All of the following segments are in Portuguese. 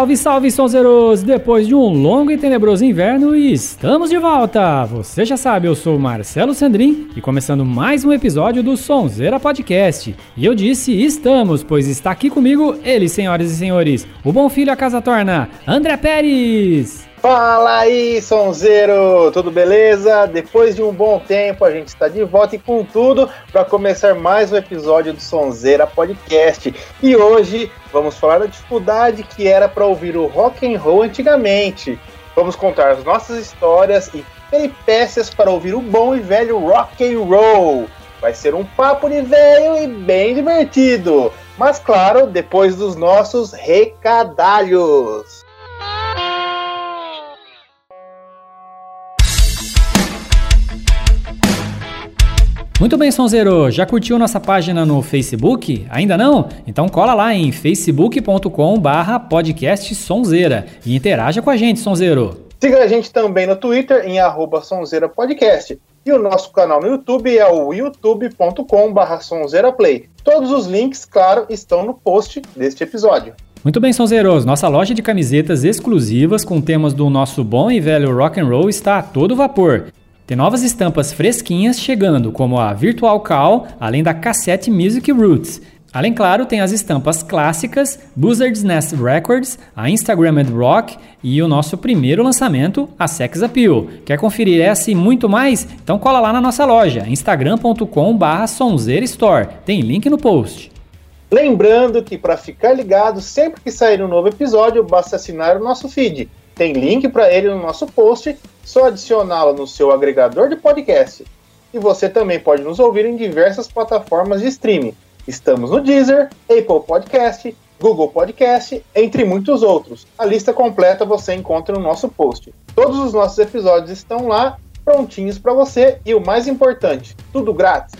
Salve, salve, sonzeiros! Depois de um longo e tenebroso inverno, estamos de volta! Você já sabe, eu sou Marcelo Sandrin e começando mais um episódio do Sonzeira Podcast. E eu disse estamos, pois está aqui comigo ele, senhoras e senhores, o bom filho a casa torna, André Pérez! Fala aí, sonzeiro! Tudo beleza? Depois de um bom tempo, a gente está de volta e com tudo para começar mais um episódio do Sonzeira Podcast. E hoje vamos falar da dificuldade que era para ouvir o rock and roll antigamente. Vamos contar as nossas histórias e peripécias para ouvir o bom e velho rock and roll. Vai ser um papo de velho e bem divertido. Mas claro, depois dos nossos recadalhos. Muito bem, Sonzeiro, já curtiu nossa página no Facebook? Ainda não? Então cola lá em facebook.com barra podcast Sonzeira e interaja com a gente, Sonzeiro. Siga a gente também no Twitter em arroba Sonzeira Podcast. E o nosso canal no YouTube é o youtube.com barra sonzeiraplay. Todos os links, claro, estão no post deste episódio. Muito bem, Sonzeiros, nossa loja de camisetas exclusivas com temas do nosso bom e velho rock and roll está a todo vapor. Tem novas estampas fresquinhas chegando, como a Virtual Call, além da Cassette Music Roots. Além, claro, tem as estampas clássicas, Buzzard's Nest Records, a Instagrammed Rock e o nosso primeiro lançamento, a Sex Appeal. Quer conferir essa e muito mais? Então cola lá na nossa loja, instagram.com barra Store. Tem link no post. Lembrando que para ficar ligado, sempre que sair um novo episódio, basta assinar o nosso feed. Tem link para ele no nosso post só adicioná-lo no seu agregador de podcast. E você também pode nos ouvir em diversas plataformas de streaming. Estamos no Deezer, Apple Podcast, Google Podcast, entre muitos outros. A lista completa você encontra no nosso post. Todos os nossos episódios estão lá, prontinhos para você e o mais importante, tudo grátis.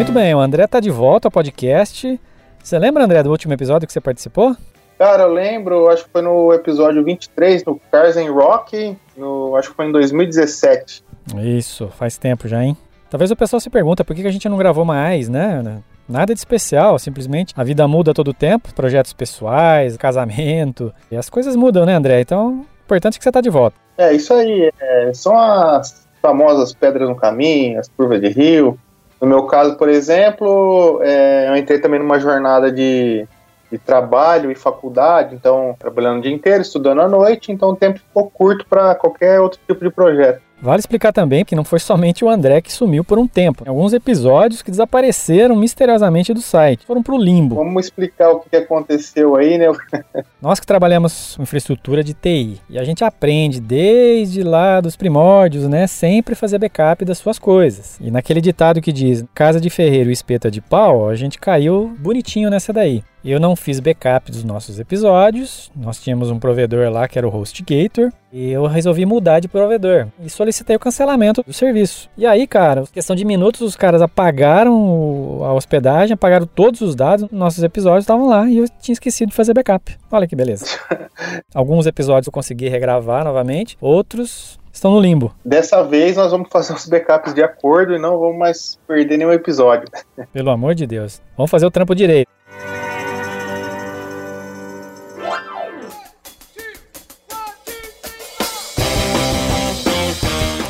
Muito bem, o André tá de volta ao podcast. Você lembra, André, do último episódio que você participou? Cara, eu lembro, acho que foi no episódio 23, no Cars and Rock, no, acho que foi em 2017. Isso, faz tempo já, hein? Talvez o pessoal se pergunta por que a gente não gravou mais, né? Nada de especial, simplesmente a vida muda todo o tempo, projetos pessoais, casamento, e as coisas mudam, né, André? Então, importante que você tá de volta. É, isso aí, é, são as famosas pedras no caminho, as curvas de rio, no meu caso, por exemplo, é, eu entrei também numa jornada de, de trabalho e faculdade, então trabalhando o dia inteiro, estudando à noite, então o tempo ficou curto para qualquer outro tipo de projeto. Vale explicar também que não foi somente o André que sumiu por um tempo. Alguns episódios que desapareceram misteriosamente do site, foram para o limbo. Vamos explicar o que aconteceu aí, né? Nós que trabalhamos com infraestrutura de TI e a gente aprende desde lá dos primórdios, né? Sempre fazer backup das suas coisas. E naquele ditado que diz casa de ferreiro e espeta de pau, a gente caiu bonitinho nessa daí. Eu não fiz backup dos nossos episódios. Nós tínhamos um provedor lá que era o HostGator. E eu resolvi mudar de provedor. E solicitei o cancelamento do serviço. E aí, cara, questão de minutos, os caras apagaram a hospedagem, apagaram todos os dados. Nossos episódios estavam lá e eu tinha esquecido de fazer backup. Olha que beleza. Alguns episódios eu consegui regravar novamente, outros estão no limbo. Dessa vez nós vamos fazer os backups de acordo e não vamos mais perder nenhum episódio. Pelo amor de Deus. Vamos fazer o trampo direito.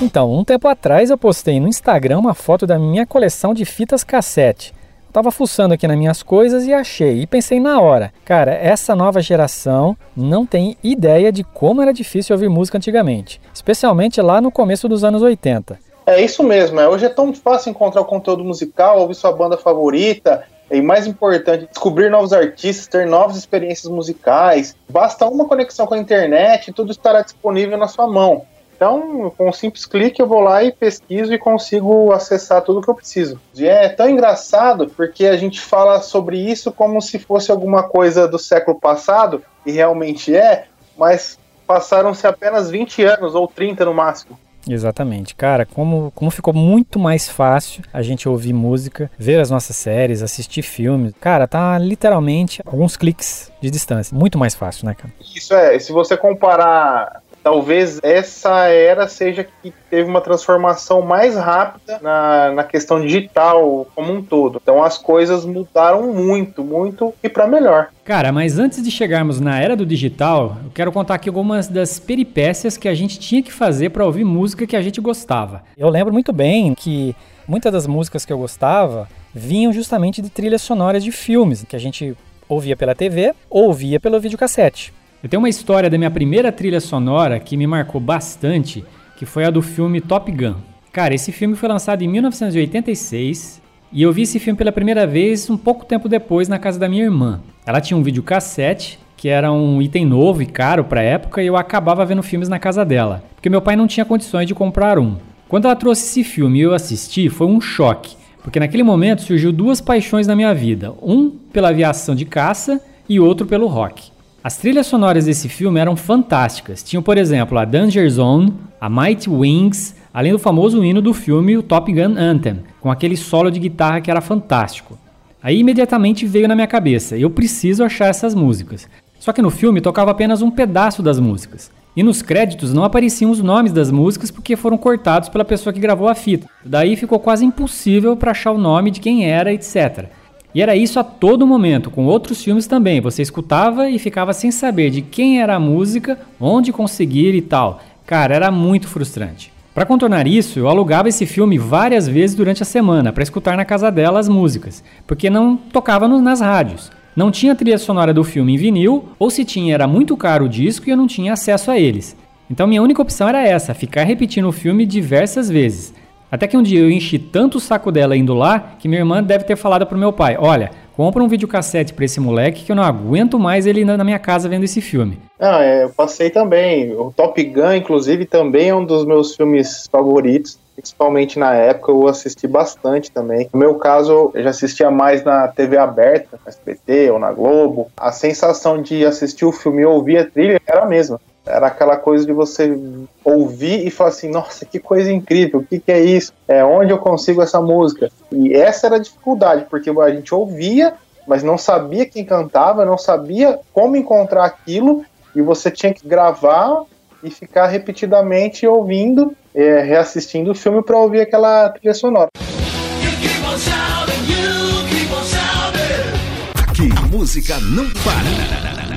Então, um tempo atrás eu postei no Instagram uma foto da minha coleção de fitas cassete. Eu tava fuçando aqui nas minhas coisas e achei, e pensei na hora, cara, essa nova geração não tem ideia de como era difícil ouvir música antigamente, especialmente lá no começo dos anos 80. É isso mesmo, é. hoje é tão fácil encontrar o conteúdo musical, ouvir sua banda favorita, e mais importante, descobrir novos artistas, ter novas experiências musicais. Basta uma conexão com a internet e tudo estará disponível na sua mão. Então, com um simples clique, eu vou lá e pesquiso e consigo acessar tudo que eu preciso. E é tão engraçado porque a gente fala sobre isso como se fosse alguma coisa do século passado, e realmente é, mas passaram-se apenas 20 anos ou 30 no máximo. Exatamente. Cara, como, como ficou muito mais fácil a gente ouvir música, ver as nossas séries, assistir filmes. Cara, tá literalmente alguns cliques de distância. Muito mais fácil, né, cara? Isso é, se você comparar talvez essa era seja que teve uma transformação mais rápida na, na questão digital como um todo. Então as coisas mudaram muito, muito e para melhor. Cara, mas antes de chegarmos na era do digital, eu quero contar aqui algumas das peripécias que a gente tinha que fazer para ouvir música que a gente gostava. Eu lembro muito bem que muitas das músicas que eu gostava vinham justamente de trilhas sonoras de filmes que a gente ouvia pela TV ou ouvia pelo videocassete. Eu tenho uma história da minha primeira trilha sonora que me marcou bastante, que foi a do filme Top Gun. Cara, esse filme foi lançado em 1986 e eu vi esse filme pela primeira vez um pouco tempo depois na casa da minha irmã. Ela tinha um videocassete que era um item novo e caro para época e eu acabava vendo filmes na casa dela, porque meu pai não tinha condições de comprar um. Quando ela trouxe esse filme e eu assisti, foi um choque, porque naquele momento surgiu duas paixões na minha vida, um pela aviação de caça e outro pelo rock. As trilhas sonoras desse filme eram fantásticas. Tinham, por exemplo, a Danger Zone, a Mighty Wings, além do famoso hino do filme, o Top Gun Anthem, com aquele solo de guitarra que era fantástico. Aí imediatamente veio na minha cabeça, eu preciso achar essas músicas. Só que no filme tocava apenas um pedaço das músicas. E nos créditos não apareciam os nomes das músicas porque foram cortados pela pessoa que gravou a fita. Daí ficou quase impossível para achar o nome de quem era, etc. E era isso a todo momento, com outros filmes também. Você escutava e ficava sem saber de quem era a música, onde conseguir e tal. Cara, era muito frustrante. Para contornar isso, eu alugava esse filme várias vezes durante a semana para escutar na casa dela as músicas, porque não tocava nas rádios. Não tinha trilha sonora do filme em vinil, ou se tinha era muito caro o disco e eu não tinha acesso a eles. Então minha única opção era essa, ficar repetindo o filme diversas vezes. Até que um dia eu enchi tanto o saco dela indo lá que minha irmã deve ter falado pro meu pai: Olha, compra um videocassete pra esse moleque que eu não aguento mais ele na minha casa vendo esse filme. Ah, é, eu passei também. O Top Gun, inclusive, também é um dos meus filmes favoritos. Principalmente na época, eu assisti bastante também. No meu caso, eu já assistia mais na TV aberta, na SBT ou na Globo. A sensação de assistir o filme e ouvir a trilha era a mesma. Era aquela coisa de você ouvir e falar assim, nossa, que coisa incrível, o que, que é isso? É onde eu consigo essa música? E essa era a dificuldade, porque a gente ouvia, mas não sabia quem cantava, não sabia como encontrar aquilo, e você tinha que gravar e ficar repetidamente ouvindo, é, reassistindo o filme para ouvir aquela trilha sonora. Aqui, música não para.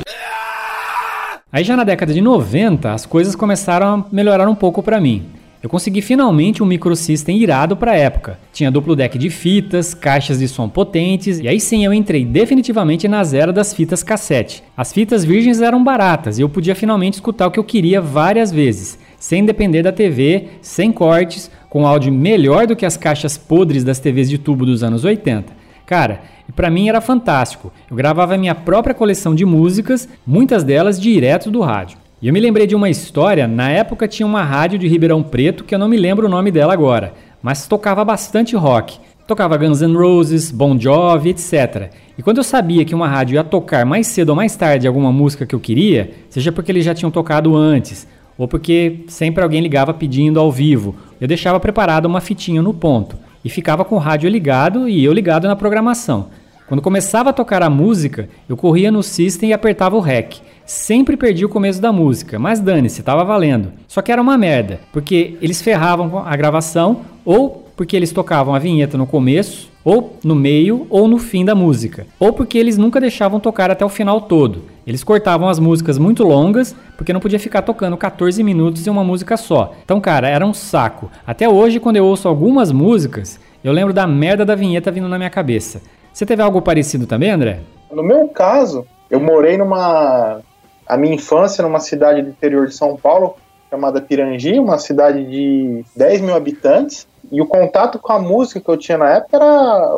Aí já na década de 90, as coisas começaram a melhorar um pouco para mim. Eu consegui finalmente um microsystem irado para a época. Tinha duplo deck de fitas, caixas de som potentes, e aí sim eu entrei definitivamente na era das fitas cassete. As fitas virgens eram baratas e eu podia finalmente escutar o que eu queria várias vezes, sem depender da TV, sem cortes, com áudio melhor do que as caixas podres das TVs de tubo dos anos 80. Cara, para mim era fantástico. Eu gravava minha própria coleção de músicas, muitas delas direto do rádio. E eu me lembrei de uma história, na época tinha uma rádio de Ribeirão Preto que eu não me lembro o nome dela agora, mas tocava bastante rock. Tocava Guns N' Roses, Bon Jovi, etc. E quando eu sabia que uma rádio ia tocar mais cedo ou mais tarde alguma música que eu queria, seja porque eles já tinham tocado antes, ou porque sempre alguém ligava pedindo ao vivo, eu deixava preparada uma fitinha no ponto e ficava com o rádio ligado e eu ligado na programação. Quando começava a tocar a música, eu corria no system e apertava o REC. Sempre perdi o começo da música, mas dane-se, tava valendo. Só que era uma merda, porque eles ferravam a gravação ou porque eles tocavam a vinheta no começo, ou no meio, ou no fim da música, ou porque eles nunca deixavam tocar até o final todo. Eles cortavam as músicas muito longas, porque não podia ficar tocando 14 minutos em uma música só. Então, cara, era um saco. Até hoje, quando eu ouço algumas músicas, eu lembro da merda da vinheta vindo na minha cabeça. Você teve algo parecido também, André? No meu caso, eu morei numa. A minha infância numa cidade do interior de São Paulo, chamada Pirangi, uma cidade de 10 mil habitantes. E o contato com a música que eu tinha na época era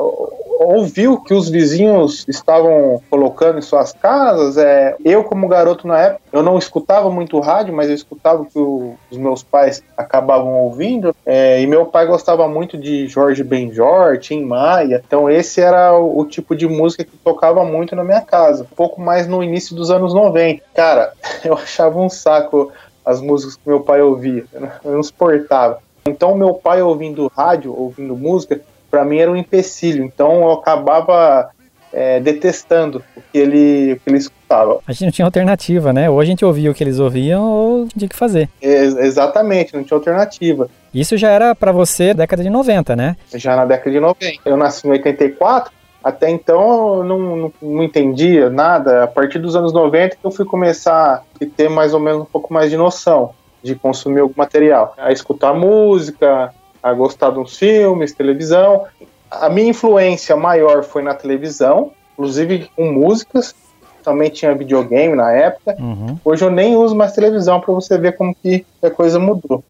ouvir o que os vizinhos estavam colocando em suas casas. É, eu, como garoto na época, eu não escutava muito rádio, mas eu escutava o que o, os meus pais acabavam ouvindo. É, e meu pai gostava muito de Jorge Benjor, Tim Maia. Então esse era o, o, tipo de música que tocava muito na minha casa. Um pouco mais no início dos anos 90. Cara, eu achava um saco as músicas que meu pai ouvia. Eu não suportava. Então, meu pai ouvindo rádio, ouvindo música, para mim era um empecilho. Então, eu acabava é, detestando o que ele, o que ele escutava. A gente não tinha alternativa, né? Ou a gente ouvia o que eles ouviam ou tinha que fazer. É, exatamente, não tinha alternativa. Isso já era para você década de 90, né? Já na década de 90. Eu nasci em 84, até então eu não, não, não, entendia nada. A partir dos anos 90 que eu fui começar a ter mais ou menos um pouco mais de noção de consumir algum material. A escutar música, a gostar de uns filmes, televisão. A minha influência maior foi na televisão, inclusive com músicas. Também tinha videogame na época. Uhum. Hoje eu nem uso mais televisão para você ver como que a coisa mudou.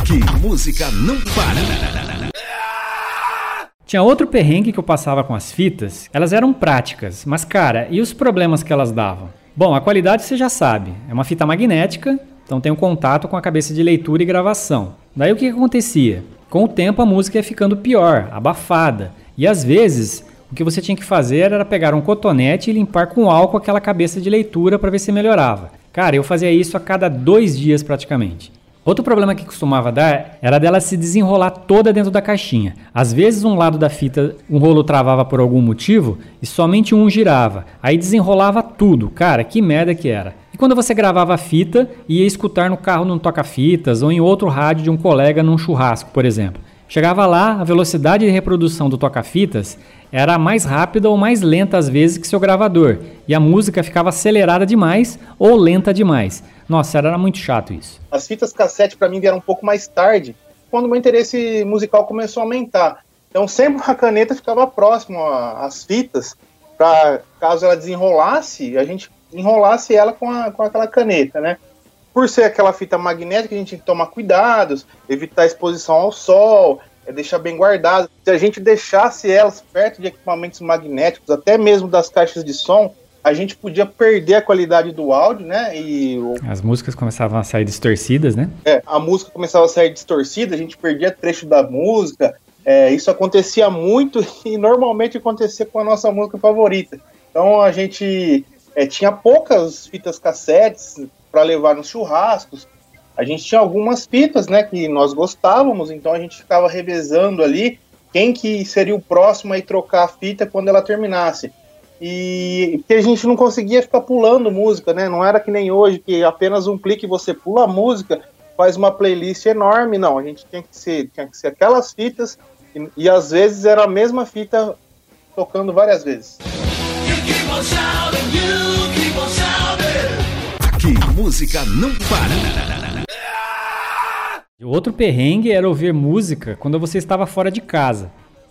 Aqui, música não para. Tinha outro perrengue que eu passava com as fitas. Elas eram práticas, mas cara, e os problemas que elas davam? Bom, a qualidade você já sabe. É uma fita magnética, então tem um contato com a cabeça de leitura e gravação. Daí o que, acontecia? Com o tempo a música ia ficando pior, abafada. E às vezes o que você tinha que fazer era pegar um cotonete e limpar com álcool aquela cabeça de leitura para ver se melhorava. Cara, eu fazia isso a cada dois dias praticamente. Outro problema que costumava dar era dela se desenrolar toda dentro da caixinha. Às vezes um lado da fita, um rolo travava por algum motivo e somente um girava. Aí desenrolava tudo. Cara, que merda que era. E quando você gravava a fita, ia escutar no carro num toca-fitas ou em outro rádio de um colega num churrasco, por exemplo. Chegava lá, a velocidade de reprodução do toca-fitas era mais rápida ou mais lenta às vezes que seu gravador, e a música ficava acelerada demais ou lenta demais. Nossa, era muito chato isso. As fitas cassete para mim vieram um pouco mais tarde, quando o meu interesse musical começou a aumentar. Então sempre a caneta ficava próximo às fitas, para caso ela desenrolasse, a gente enrolasse ela com, a, com aquela caneta, né? Por ser aquela fita magnética, a gente tinha que tomar cuidados, evitar exposição ao sol, é deixar bem guardado. Se a gente deixasse elas perto de equipamentos magnéticos, até mesmo das caixas de som, a gente podia perder a qualidade do áudio, né? E as músicas começavam a sair distorcidas, né? É, a música começava a sair distorcida, a gente perdia trecho da música. É, isso acontecia muito e normalmente acontecia com a nossa música favorita. Então a gente é, tinha poucas fitas cassetes para levar nos churrascos. A gente tinha algumas fitas, né, que nós gostávamos, então a gente ficava revezando ali quem que seria o próximo a trocar a fita quando ela terminasse. E porque a gente não conseguia ficar pulando música, né? Não era que nem hoje, que apenas um clique você pula a música, faz uma playlist enorme. Não, a gente tinha que ser, tinha que ser aquelas fitas, e, e às vezes era a mesma fita tocando várias vezes. Aqui, música não para. Outro perrengue era ouvir música quando você estava fora de casa.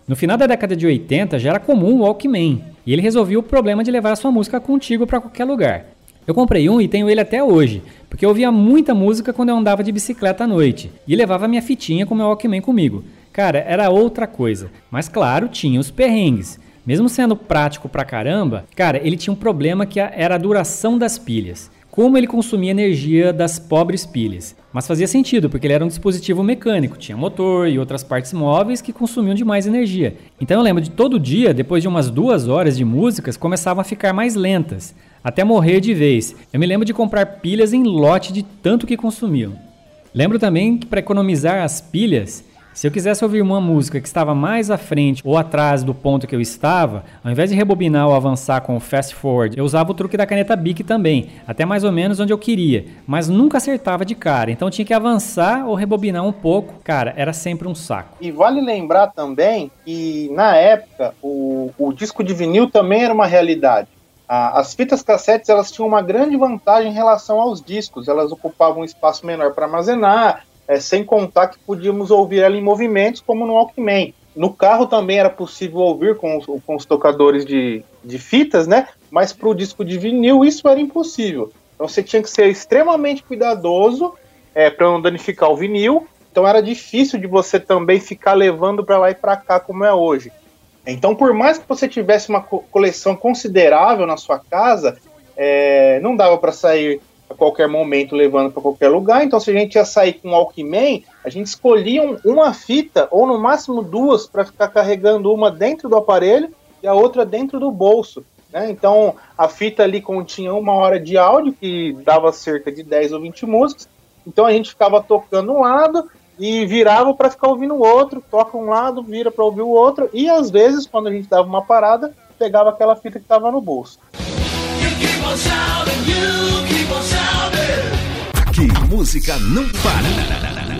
No final da década de 80 já era comum o Walkman, e ele resolvia o problema de levar a sua música contigo para qualquer lugar. Eu comprei um e tenho ele até hoje, porque eu ouvia muita música quando eu andava de bicicleta à noite, e levava minha fitinha com meu Walkman comigo. Cara, era outra coisa, mas claro, tinha os perrengues. Mesmo sendo prático pra caramba, cara, ele tinha um problema que era a duração das pilhas como ele consumia energia das pobres pilhas. Mas fazia sentido, porque ele era um dispositivo mecânico, tinha motor e outras partes móveis que consumiam demais energia. Então eu lembro de todo dia, depois de umas duas horas de músicas, começavam a ficar mais lentas, até morrer de vez. Eu me lembro de comprar pilhas em lote de tanto que consumiam. Lembro também que para economizar as pilhas, se eu quisesse ouvir uma música que estava mais à frente ou atrás do ponto que eu estava, ao invés de rebobinar ou avançar com o fast forward, eu usava o truque da caneta Bic também, até mais ou menos onde eu queria, mas nunca acertava de cara, então tinha que avançar ou rebobinar um pouco. Cara, era sempre um saco. E vale lembrar também que na época o, o disco de vinil também era uma realidade. As fitas cassetes elas tinham uma grande vantagem em relação aos discos, elas ocupavam um espaço menor para armazenar, é, sem contar que podíamos ouvir ela em movimentos, como no Walkman. No carro também era possível ouvir com os, com os tocadores de, de fitas, né? Mas para o disco de vinil isso era impossível. Então você tinha que ser extremamente cuidadoso é, para não danificar o vinil. Então era difícil de você também ficar levando para lá e para cá como é hoje. Então, por mais que você tivesse uma co coleção considerável na sua casa, é, não dava para sair a qualquer momento levando para qualquer lugar. Então, se a gente ia sair com um Walkman, a gente escolhia um, uma fita ou no máximo duas para ficar carregando uma dentro do aparelho e a outra dentro do bolso. Né? Então, a fita ali continha uma hora de áudio que dava cerca de 10 ou 20 músicas. Então, a gente ficava tocando um lado, e virava para ficar ouvindo o outro, toca um lado, vira para ouvir o outro, e às vezes, quando a gente dava uma parada, pegava aquela fita que estava no bolso. Aqui, música não para.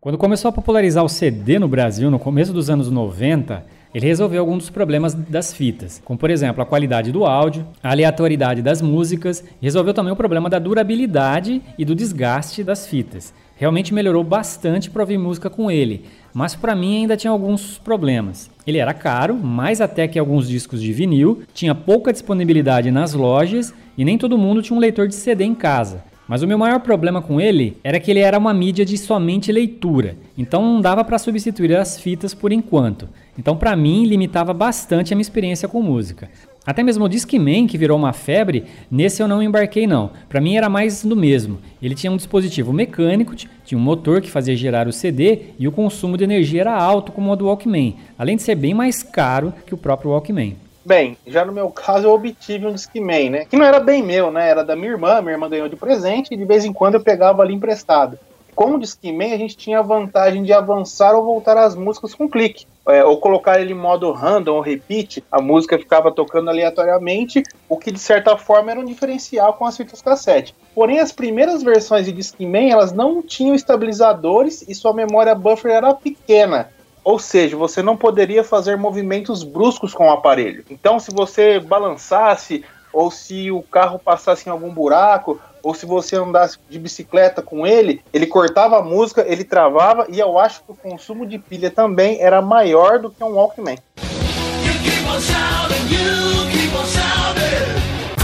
Quando começou a popularizar o CD no Brasil, no começo dos anos 90, ele resolveu alguns dos problemas das fitas, como por exemplo a qualidade do áudio, a aleatoriedade das músicas, e resolveu também o problema da durabilidade e do desgaste das fitas. Realmente melhorou bastante para ouvir música com ele, mas para mim ainda tinha alguns problemas. Ele era caro, mais até que alguns discos de vinil, tinha pouca disponibilidade nas lojas e nem todo mundo tinha um leitor de CD em casa. Mas o meu maior problema com ele era que ele era uma mídia de somente leitura, então não dava para substituir as fitas por enquanto. Então, para mim, limitava bastante a minha experiência com música. Até mesmo o Discman, que virou uma febre, nesse eu não embarquei não. Para mim era mais do mesmo. Ele tinha um dispositivo mecânico, tinha um motor que fazia girar o CD e o consumo de energia era alto como o do Walkman, além de ser bem mais caro que o próprio Walkman. Bem, já no meu caso eu obtive um Discman, né? Que não era bem meu, né? Era da minha irmã, minha irmã ganhou de presente e de vez em quando eu pegava ali emprestado com o Discman a gente tinha a vantagem de avançar ou voltar as músicas com clique. É, ou colocar ele em modo random ou repeat, a música ficava tocando aleatoriamente, o que de certa forma era um diferencial com as fitas cassete. Porém, as primeiras versões de Discman elas não tinham estabilizadores e sua memória buffer era pequena. Ou seja, você não poderia fazer movimentos bruscos com o aparelho. Então, se você balançasse ou se o carro passasse em algum buraco, ou se você andasse de bicicleta com ele, ele cortava a música, ele travava, e eu acho que o consumo de pilha também era maior do que um Walkman.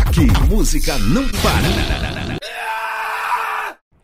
Aqui, música não para.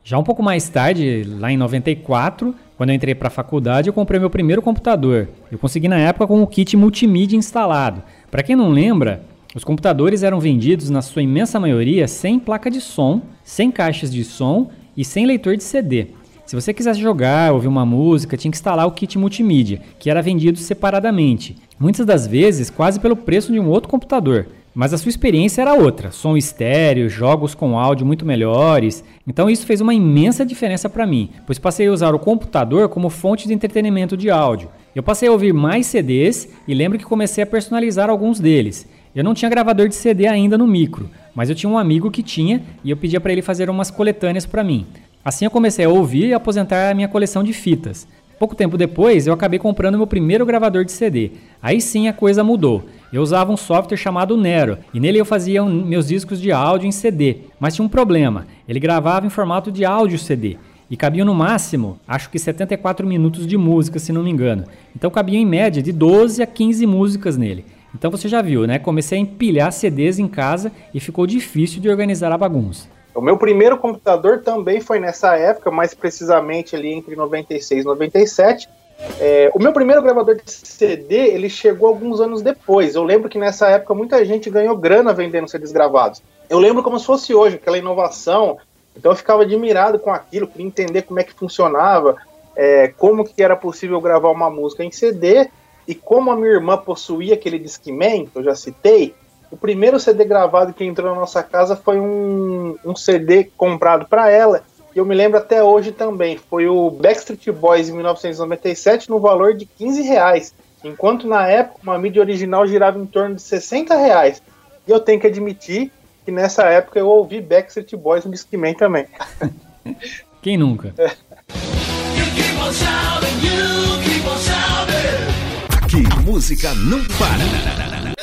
Já um pouco mais tarde, lá em 94, quando eu entrei para a faculdade, eu comprei meu primeiro computador. Eu consegui na época com o kit multimídia instalado. Para quem não lembra, os computadores eram vendidos, na sua imensa maioria, sem placa de som, sem caixas de som e sem leitor de CD. Se você quisesse jogar, ouvir uma música, tinha que instalar o kit multimídia, que era vendido separadamente, muitas das vezes quase pelo preço de um outro computador. Mas a sua experiência era outra, som estéreo, jogos com áudio muito melhores. Então isso fez uma imensa diferença para mim, pois passei a usar o computador como fonte de entretenimento de áudio. Eu passei a ouvir mais CDs e lembro que comecei a personalizar alguns deles. Eu não tinha gravador de CD ainda no micro, mas eu tinha um amigo que tinha e eu pedia para ele fazer umas coletâneas para mim. Assim eu comecei a ouvir e aposentar a minha coleção de fitas. Pouco tempo depois, eu acabei comprando meu primeiro gravador de CD. Aí sim a coisa mudou. Eu usava um software chamado Nero e nele eu fazia meus discos de áudio em CD. Mas tinha um problema: ele gravava em formato de áudio CD e cabia no máximo, acho que 74 minutos de música, se não me engano. Então cabia em média de 12 a 15 músicas nele. Então você já viu, né? Comecei a empilhar CDs em casa e ficou difícil de organizar a bagunça. O meu primeiro computador também foi nessa época, mais precisamente ali entre 96 e 97. É, o meu primeiro gravador de CD, ele chegou alguns anos depois. Eu lembro que nessa época muita gente ganhou grana vendendo CDs gravados. Eu lembro como se fosse hoje, aquela inovação. Então eu ficava admirado com aquilo, queria entender como é que funcionava, é, como que era possível gravar uma música em CD e como a minha irmã possuía aquele Discman, que eu já citei, o primeiro CD gravado que entrou na nossa casa foi um, um CD comprado para ela. E eu me lembro até hoje também. Foi o Backstreet Boys em 1997 no valor de 15 reais. Enquanto na época uma mídia original girava em torno de 60 reais. E eu tenho que admitir que nessa época eu ouvi Backstreet Boys no Discman também. Quem nunca? É. Música não para.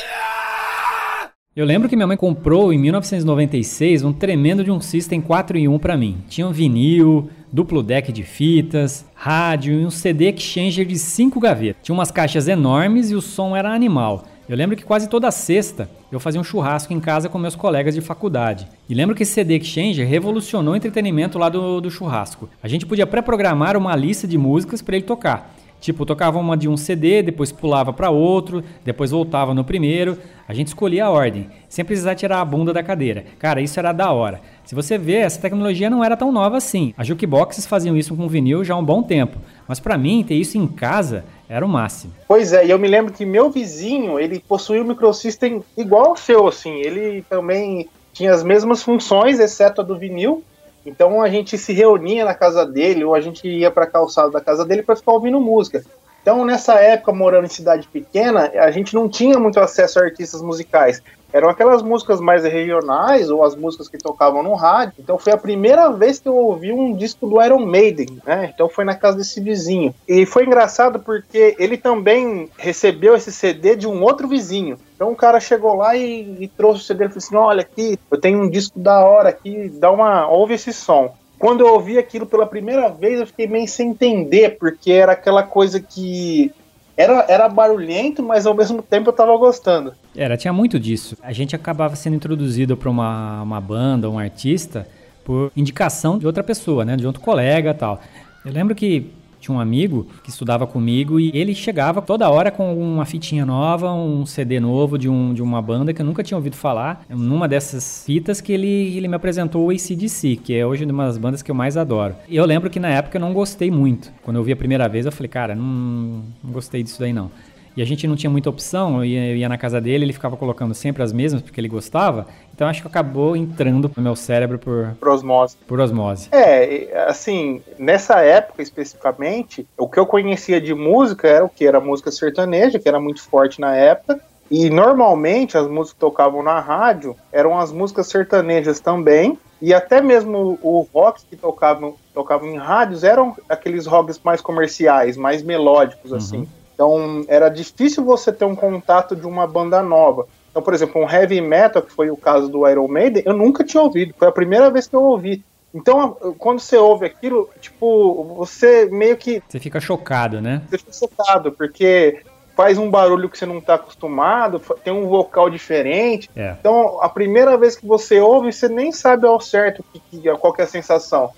Eu lembro que minha mãe comprou em 1996 um tremendo de um System 4 em 1 para mim. Tinha um vinil, duplo deck de fitas, rádio e um CD Exchanger de 5 gavetas. Tinha umas caixas enormes e o som era animal. Eu lembro que quase toda sexta eu fazia um churrasco em casa com meus colegas de faculdade. E lembro que esse CD Exchanger revolucionou o entretenimento lá do, do churrasco. A gente podia pré-programar uma lista de músicas para ele tocar. Tipo, tocava uma de um CD, depois pulava para outro, depois voltava no primeiro. A gente escolhia a ordem, sem precisar tirar a bunda da cadeira. Cara, isso era da hora. Se você vê, essa tecnologia não era tão nova assim. As jukeboxes faziam isso com vinil já há um bom tempo. Mas para mim, ter isso em casa era o máximo. Pois é, e eu me lembro que meu vizinho, ele possuía um microsystem igual ao seu, assim. Ele também tinha as mesmas funções, exceto a do vinil. Então a gente se reunia na casa dele ou a gente ia para a calçada da casa dele para ficar ouvindo música. Então, nessa época, morando em cidade pequena, a gente não tinha muito acesso a artistas musicais. Eram aquelas músicas mais regionais ou as músicas que tocavam no rádio. Então, foi a primeira vez que eu ouvi um disco do Iron Maiden, né? Então, foi na casa desse vizinho. E foi engraçado porque ele também recebeu esse CD de um outro vizinho. Então, o cara chegou lá e, e trouxe o CD e falou assim: Olha aqui, eu tenho um disco da hora aqui, dá uma. ouve esse som quando eu ouvi aquilo pela primeira vez, eu fiquei meio sem entender, porque era aquela coisa que era, era barulhento, mas ao mesmo tempo eu tava gostando. Era, tinha muito disso. A gente acabava sendo introduzido para uma, uma banda, um artista, por indicação de outra pessoa, né? De outro colega tal. Eu lembro que tinha um amigo que estudava comigo e ele chegava toda hora com uma fitinha nova, um CD novo de, um, de uma banda que eu nunca tinha ouvido falar. Numa dessas fitas que ele, ele me apresentou o ACDC, que é hoje uma das bandas que eu mais adoro. E eu lembro que na época eu não gostei muito. Quando eu vi a primeira vez, eu falei, cara, não, não gostei disso daí não e a gente não tinha muita opção, eu ia, eu ia, na casa dele, ele ficava colocando sempre as mesmas porque ele gostava, então acho que acabou entrando no meu cérebro por, por osmose. Por osmose. É, assim, nessa época especificamente, o que eu conhecia de música era o que? Era música sertaneja, que era muito forte na época, e normalmente as músicas que tocavam na rádio eram as músicas sertanejas também, e até mesmo o rock que tocavam, tocavam em rádios eram aqueles rocks mais comerciais, mais melódicos, uhum. Então era difícil você ter um contato de uma banda nova. Então, por exemplo, um heavy metal, que foi o caso do Iron Maiden, eu nunca tinha ouvido. Foi a primeira vez que eu ouvi. Então, quando você ouve aquilo, tipo, você meio que. Você fica chocado, né? Você fica chocado, porque faz um barulho que você não está acostumado, tem um vocal diferente. É. Então, a primeira vez que você ouve, você nem sabe ao certo que, que, qual que é a sensação.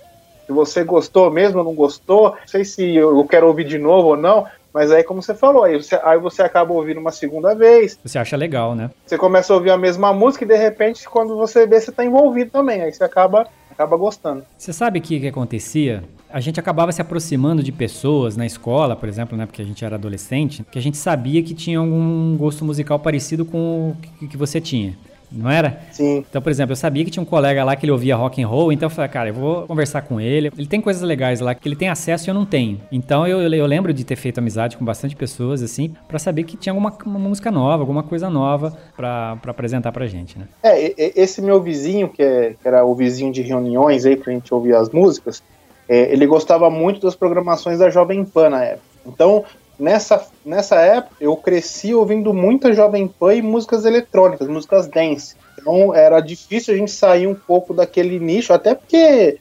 Se você gostou mesmo ou não gostou, não sei se eu quero ouvir de novo ou não, mas aí, como você falou, aí você, aí você acaba ouvindo uma segunda vez. Você acha legal, né? Você começa a ouvir a mesma música e de repente, quando você vê, você tá envolvido também. Aí você acaba, acaba gostando. Você sabe o que, que acontecia? A gente acabava se aproximando de pessoas na escola, por exemplo, né? Porque a gente era adolescente, que a gente sabia que tinha algum gosto musical parecido com o que, que você tinha não era? Sim. Então, por exemplo, eu sabia que tinha um colega lá que ele ouvia rock and roll, então eu falei, cara, eu vou conversar com ele. Ele tem coisas legais lá que ele tem acesso e eu não tenho. Então eu, eu lembro de ter feito amizade com bastante pessoas, assim, para saber que tinha alguma música nova, alguma coisa nova para apresentar pra gente, né? É, esse meu vizinho, que, é, que, era o vizinho de reuniões aí pra gente ouvir as músicas, é, ele gostava muito das programações da Jovem Pan na época. Então, nessa, nessa época eu cresci ouvindo muita Jovem Pan e músicas eletrônicas, músicas dance. Então era difícil a gente sair um pouco daquele nicho, até porque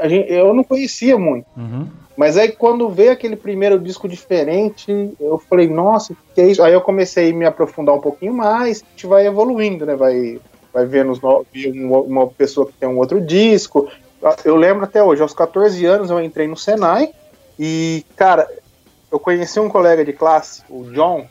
a gente, eu não conhecia muito. Uhum. Mas aí quando veio aquele primeiro disco diferente, eu falei, nossa, que é isso? Aí eu comecei a me aprofundar um pouquinho mais, a gente vai evoluindo, né? Vai, vai vendo uma, uma pessoa que tem um outro disco. Eu lembro até hoje, aos 14 anos eu entrei no Senai e, cara, eu conheci um colega de classe, o John,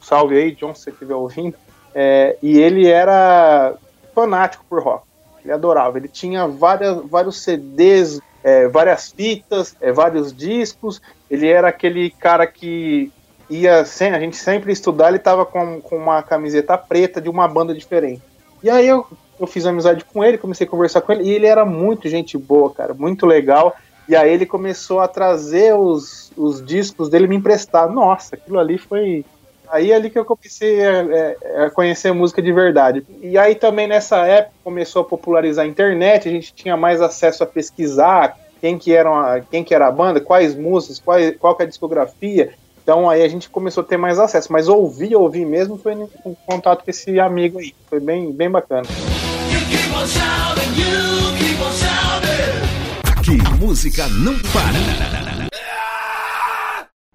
salve aí, John, se você estiver ouvindo, é, e ele era fanático por rock. Ele adorava. Ele tinha várias, vários CDs, é, várias fitas, é, vários discos. Ele era aquele cara que ia sem, a gente sempre estudar, ele tava com, com uma camiseta preta de uma banda diferente. E aí eu, eu fiz amizade com ele, comecei a conversar com ele, e ele era muito gente boa, cara, muito legal. E aí ele começou a trazer os, os discos dele me emprestar. Nossa, aquilo ali foi. Aí é ali que eu comecei a, a, conhecer música de verdade. E aí também nessa época começou a popularizar a internet, a gente tinha mais acesso a pesquisar quem que, eram quem que era a banda, quais músicas, qual, qual que é a discografia. Então aí a gente começou a ter mais acesso. Mas ouvir, ouvir mesmo foi em contato com esse amigo aí. Foi bem, bem bacana. Aqui, música não para.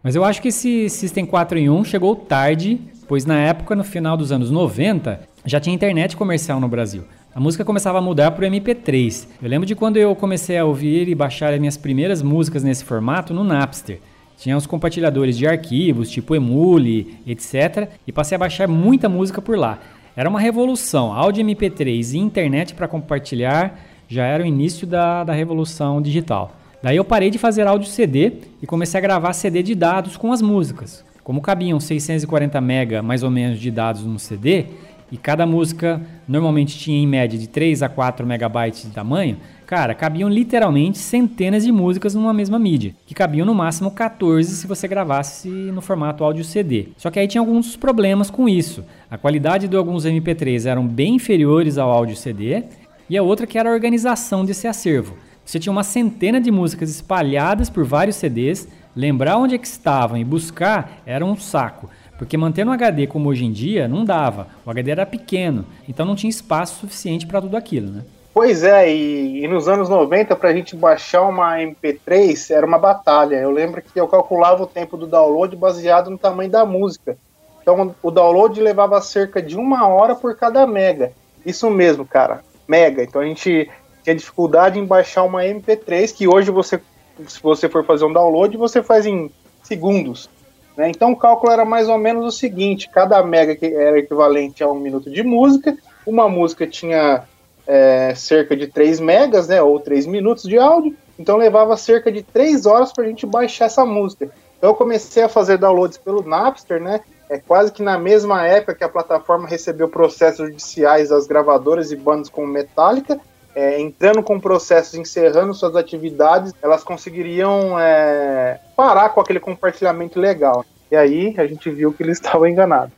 Mas eu acho que esse System 4 em 1 chegou tarde, pois na época, no final dos anos 90, já tinha internet comercial no Brasil. A música começava a mudar para o MP3. Eu lembro de quando eu comecei a ouvir e baixar as minhas primeiras músicas nesse formato no Napster. Tinha os compartilhadores de arquivos, tipo Emule, etc. E passei a baixar muita música por lá. Era uma revolução. Áudio MP3 e internet para compartilhar já era o início da, da revolução digital. Daí eu parei de fazer áudio CD e comecei a gravar CD de dados com as músicas. Como cabiam 640 MB mais ou menos de dados no CD, e cada música normalmente tinha em média de 3 a 4 megabytes de tamanho, cara, cabiam literalmente centenas de músicas numa mesma mídia, que cabiam no máximo 14 se você gravasse no formato áudio CD. Só que aí tinha alguns problemas com isso. A qualidade de alguns MP3 eram bem inferiores ao áudio CD, e a outra que era a organização desse acervo. Você tinha uma centena de músicas espalhadas por vários CDs, lembrar onde é que estavam e buscar era um saco. Porque manter um HD como hoje em dia não dava. O HD era pequeno, então não tinha espaço suficiente para tudo aquilo, né? Pois é, e, e nos anos 90, para a gente baixar uma MP3 era uma batalha. Eu lembro que eu calculava o tempo do download baseado no tamanho da música. Então o download levava cerca de uma hora por cada mega. Isso mesmo, cara, mega. Então a gente tinha dificuldade em baixar uma MP3, que hoje você, se você for fazer um download, você faz em segundos. Né? Então o cálculo era mais ou menos o seguinte: cada mega era equivalente a um minuto de música, uma música tinha é, cerca de 3 megas, né, ou 3 minutos de áudio, então levava cerca de 3 horas para a gente baixar essa música. Então eu comecei a fazer downloads pelo Napster, né? É quase que na mesma época que a plataforma recebeu processos judiciais das gravadoras e bandas como Metallica, é, entrando com processos, encerrando suas atividades, elas conseguiriam é, parar com aquele compartilhamento legal. E aí a gente viu que eles estavam enganados.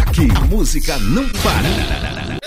Aqui, música não para.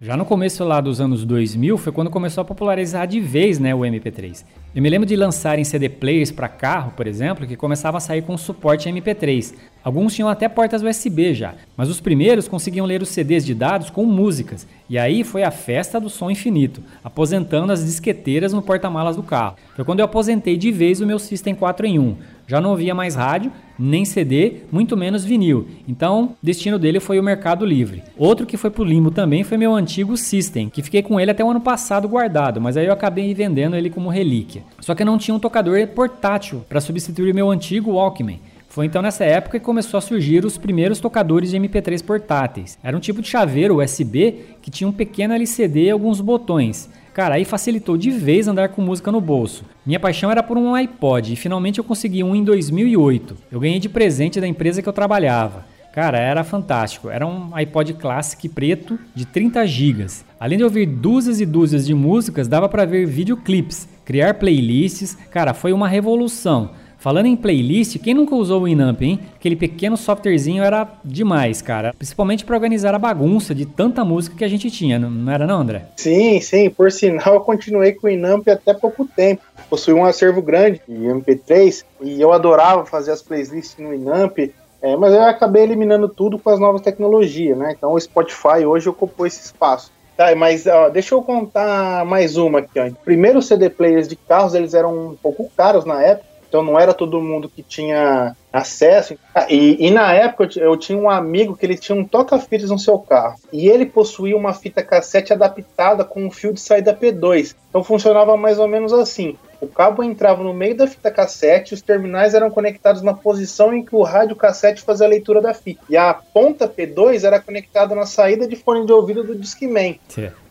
Já no começo lá dos anos 2000 foi quando começou a popularizar de vez né, o MP3. Eu me lembro de lançarem CD players para carro, por exemplo, que começavam a sair com suporte MP3. Alguns tinham até portas USB já, mas os primeiros conseguiam ler os CDs de dados com músicas. E aí foi a festa do som infinito, aposentando as disqueteiras no porta-malas do carro. Foi quando eu aposentei de vez o meu System 4 em 1. Já não ouvia mais rádio, nem CD, muito menos vinil. Então, destino dele foi o Mercado Livre. Outro que foi pro limbo também foi meu antigo System, que fiquei com ele até o ano passado guardado, mas aí eu acabei vendendo ele como relíquia. Só que eu não tinha um tocador portátil para substituir meu antigo Walkman. Foi então nessa época que começou a surgir os primeiros tocadores de MP3 portáteis. Era um tipo de chaveiro USB que tinha um pequeno LCD e alguns botões. Cara, aí facilitou de vez andar com música no bolso. Minha paixão era por um iPod e finalmente eu consegui um em 2008. Eu ganhei de presente da empresa que eu trabalhava. Cara, era fantástico. Era um iPod Classic preto de 30 GB. Além de ouvir dúzias e dúzias de músicas, dava para ver videoclips, criar playlists. Cara, foi uma revolução. Falando em playlist, quem nunca usou o Winamp, hein? Aquele pequeno softwarezinho era demais, cara. Principalmente para organizar a bagunça de tanta música que a gente tinha, não era não, André? Sim, sim. Por sinal, eu continuei com o Winamp até pouco tempo. Possui um acervo grande de MP3 e eu adorava fazer as playlists no Winamp. É, mas eu acabei eliminando tudo com as novas tecnologias, né? Então o Spotify hoje ocupou esse espaço. Tá, mas ó, deixa eu contar mais uma aqui. Ó. Primeiro, CD players de carros eles eram um pouco caros na época então não era todo mundo que tinha acesso. Ah, e, e, na época eu tinha um amigo que ele tinha um toca-fitas no seu carro. E ele possuía uma fita cassete adaptada com um fio de saída P2. Então funcionava mais ou menos assim. O cabo entrava no meio da fita cassete e os terminais eram conectados na posição em que o rádio cassete fazia a leitura da fita. E a ponta P2 era conectada na saída de fone de ouvido do Discman.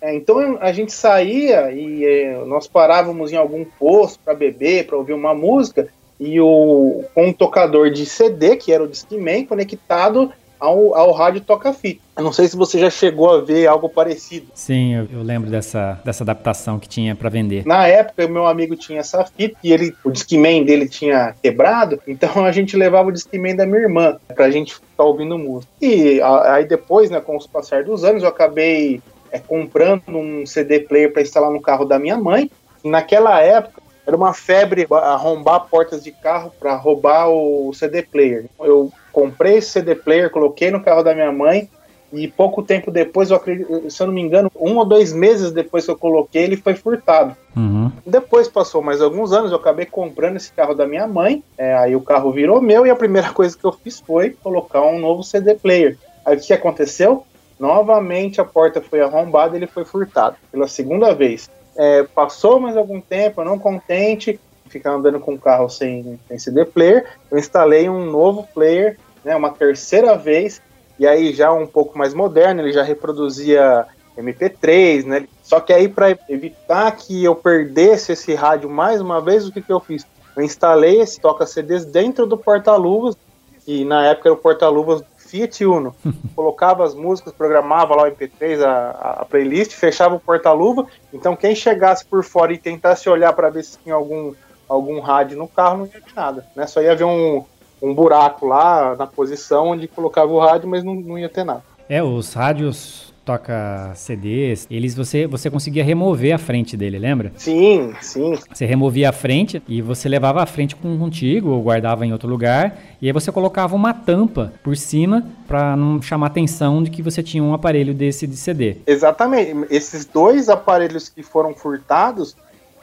É, então a gente saía e é, nós parávamos em algum posto para beber, para ouvir uma música, e o, com um tocador de CD, que era o Discman, conectado ao, ao rádio toca-fita. Eu não sei se você já chegou a ver algo parecido. Sim, eu, eu lembro dessa, dessa adaptação que tinha para vender. Na época, meu amigo tinha essa fita e ele, o Discman dele tinha quebrado, então a gente levava o Discman da minha irmã pra gente ficar ouvindo música. E a, aí depois, né, com o passar dos anos, eu acabei é, comprando um CD player para instalar no carro da minha mãe. Naquela época, era uma febre arrombar portas de carro para roubar o CD player. Eu comprei esse CD player, coloquei no carro da minha mãe e pouco tempo depois, eu acredito, se eu não me engano, um ou dois meses depois que eu coloquei, ele foi furtado. Uhum. Depois passou mais alguns anos, eu acabei comprando esse carro da minha mãe, é, aí o carro virou meu e a primeira coisa que eu fiz foi colocar um novo CD player. Aí o que aconteceu? Novamente a porta foi arrombada e ele foi furtado pela segunda vez. É, passou mais algum tempo, eu não contente, ficar andando com o carro sem, sem CD player, eu instalei um novo player, né, uma terceira vez, e aí já um pouco mais moderno, ele já reproduzia MP3, né? Só que aí para evitar que eu perdesse esse rádio mais uma vez, o que, que eu fiz? Eu instalei esse toca-CDs dentro do porta-luvas, que na época era o porta-luvas Fiat Uno. Colocava as músicas, programava lá o MP3, a, a playlist, fechava o porta-luva. Então quem chegasse por fora e tentasse olhar para ver se tinha algum, algum rádio no carro, não ia ver nada. Né? Só ia ver um, um buraco lá na posição onde colocava o rádio, mas não, não ia ter nada. É, os rádios toca CDs, eles você você conseguia remover a frente dele, lembra? Sim, sim. Você removia a frente e você levava a frente com, contigo ou guardava em outro lugar, e aí você colocava uma tampa por cima para não chamar atenção de que você tinha um aparelho desse de CD. Exatamente. Esses dois aparelhos que foram furtados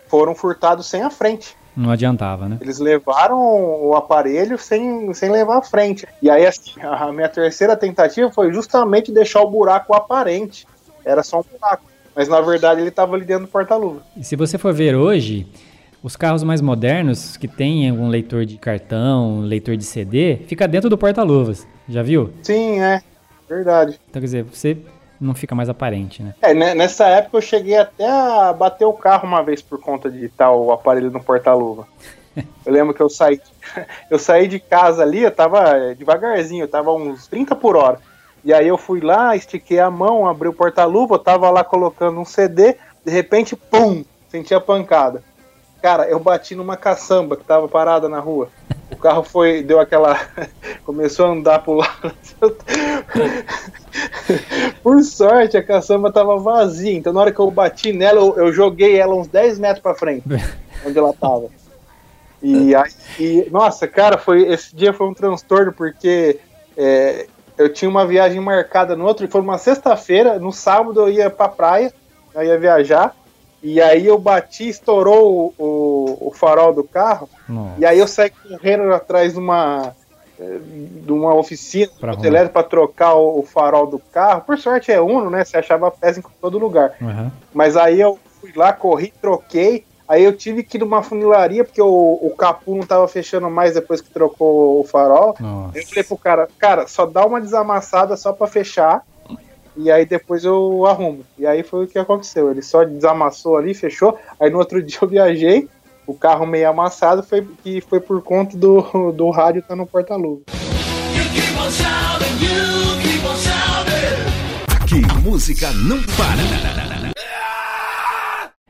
foram furtados sem a frente. Não adiantava, né? Eles levaram o aparelho sem, sem levar à frente. E aí, assim, a minha terceira tentativa foi justamente deixar o buraco aparente. Era só um buraco. Mas na verdade ele estava ali dentro do porta-luva. E se você for ver hoje, os carros mais modernos que têm um leitor de cartão, um leitor de CD, fica dentro do porta-luvas. Já viu? Sim, é. Verdade. Então, quer dizer, você não fica mais aparente, né? É, né, nessa época eu cheguei até a bater o carro uma vez por conta de o aparelho no porta-luva. Eu lembro que eu saí, eu saí de casa ali, eu tava devagarzinho, eu tava uns 30 por hora. E aí eu fui lá, estiquei a mão, abri o porta-luva, eu tava lá colocando um CD, de repente, pum, senti a pancada. Cara, eu bati numa caçamba que tava parada na rua. O carro foi, deu aquela. começou a andar pro lado. Por sorte, a caçamba tava vazia. Então, na hora que eu bati nela, eu, eu joguei ela uns 10 metros pra frente, onde ela tava. E aí, e, nossa, cara, foi, esse dia foi um transtorno, porque é, eu tinha uma viagem marcada no outro, foi uma sexta-feira, no sábado eu ia pra praia, eu ia viajar. E aí eu bati, estourou o, o, o farol do carro. Nossa. E aí eu saí correndo atrás de uma, de uma oficina para trocar o, o, farol do carro. Por sorte é Uno, né? Você achava peça em todo lugar. Uhum. Mas aí eu fui lá, corri, troquei. Aí eu tive que ir numa funilaria, porque o, o capu não tava fechando mais depois que trocou o farol. Nossa. Eu falei pro cara, cara, só dá uma desamassada só para fechar e aí depois eu arrumo. E aí foi o que aconteceu. Ele só desamassou ali, fechou. Aí no outro dia eu viajei, o carro meio amassado, foi, que foi por conta do, do rádio tá no porta-luva. Aqui, música não para.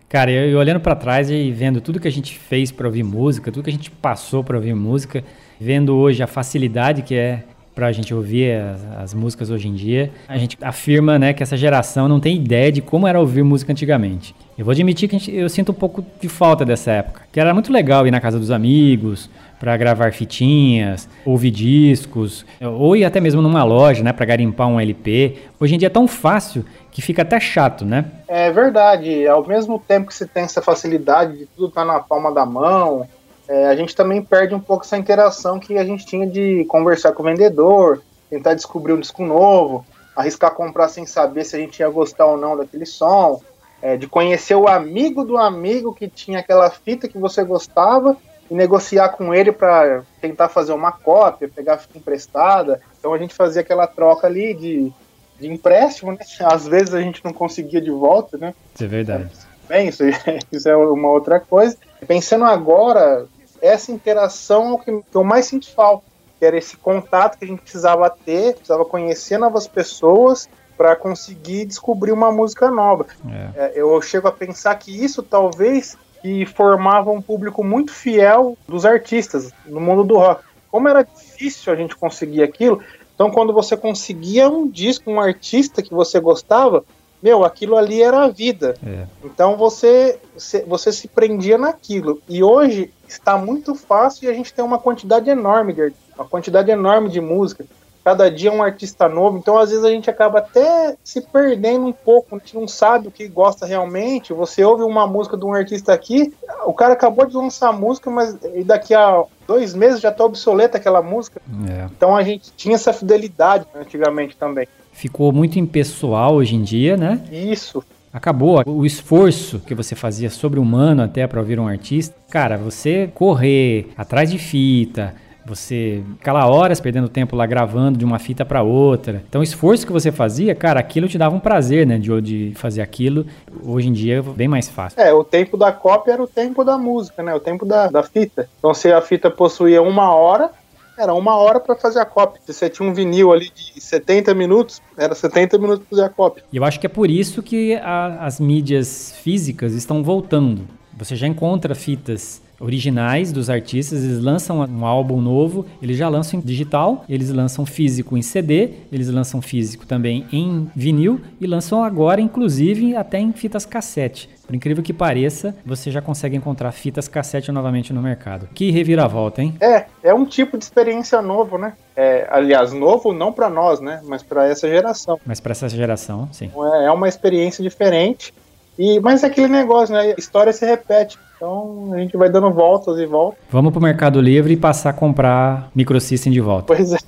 Cara, eu, eu olhando para trás e vendo tudo que a gente fez para ouvir música, tudo que a gente passou para ouvir música, vendo hoje a facilidade que é para a gente ouvir as, as, músicas hoje em dia. A gente afirma né, que essa geração não tem ideia de como era ouvir música antigamente. Eu vou admitir que gente, eu sinto um pouco de falta dessa época, que era muito legal ir na casa dos amigos para gravar fitinhas, ouvir discos, ou ir até mesmo numa loja, né, para garimpar um LP. Hoje em dia é tão fácil que fica até chato, né? É verdade. Ao mesmo tempo que você tem essa facilidade de tudo estar tá na palma da mão, é, a gente também perde um pouco essa interação que a gente tinha de conversar com o vendedor, tentar descobrir um disco novo, arriscar comprar sem saber se a gente ia gostar ou não daquele som, é, de conhecer o amigo do amigo que tinha aquela fita que você gostava e negociar com ele para tentar fazer uma cópia, pegar a fita emprestada. Então a gente fazia aquela troca ali de, de empréstimo, né? Às vezes a gente não conseguia de volta, né? Isso é verdade. Bem, isso, isso é uma outra coisa. Pensando agora, essa interação é o que, eu mais sinto falta, que era esse contato que a gente precisava ter, precisava conhecer novas pessoas para conseguir descobrir uma música nova. É. É, eu chego a pensar que isso talvez que formava um público muito fiel dos artistas no mundo do rock. Como era difícil a gente conseguir aquilo, então quando você conseguia um disco, um artista que você gostava, meu, aquilo ali era a vida. É. Então você, você se prendia naquilo. E hoje está muito fácil e a gente tem uma quantidade enorme de uma quantidade enorme de música. Cada dia um artista novo, então às vezes a gente acaba até se perdendo um pouco, a gente não sabe o que gosta realmente. Você ouve uma música de um artista aqui, o cara acabou de lançar a música, mas daqui a dois meses já está obsoleta aquela música. É. Então a gente tinha essa fidelidade antigamente também ficou muito impessoal hoje em dia, né? Isso. Acabou o esforço que você fazia sobre humano até para ouvir um artista. Cara, você correr atrás de fita, Você ficava horas perdendo tempo lá gravando de uma fita para outra. Então, o esforço que você fazia, cara, aquilo te dava um prazer, né, de, de fazer aquilo. Hoje em dia é bem mais fácil. É, o tempo da cópia era o tempo da música, né? O tempo da, da fita. Então, se a fita possuía uma hora, era uma hora para fazer a cópia. Se você tinha um vinil ali de 70 minutos, era 70 minutos para fazer a cópia. E eu acho que é por isso que a, as mídias físicas estão voltando. Você já encontra fitas originais dos artistas, eles lançam um álbum novo, eles já lançam em digital, eles lançam físico em CD, eles lançam físico também em vinil e lançam agora, inclusive, até em fitas cassete. Por incrível que pareça, você já consegue encontrar fitas cassete novamente no mercado. Que reviravolta, hein? É, é um tipo de experiência novo, né? É, aliás, novo não para nós, né? Mas para essa geração. Mas para essa geração, sim. É, é uma experiência diferente. E, mas é aquele negócio, né? A história se repete. Então a gente vai dando voltas e voltas. Vamos pro Mercado Livre e passar a comprar microsystem de volta. Pois é.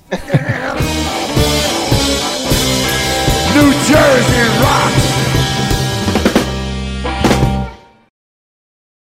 New Jersey!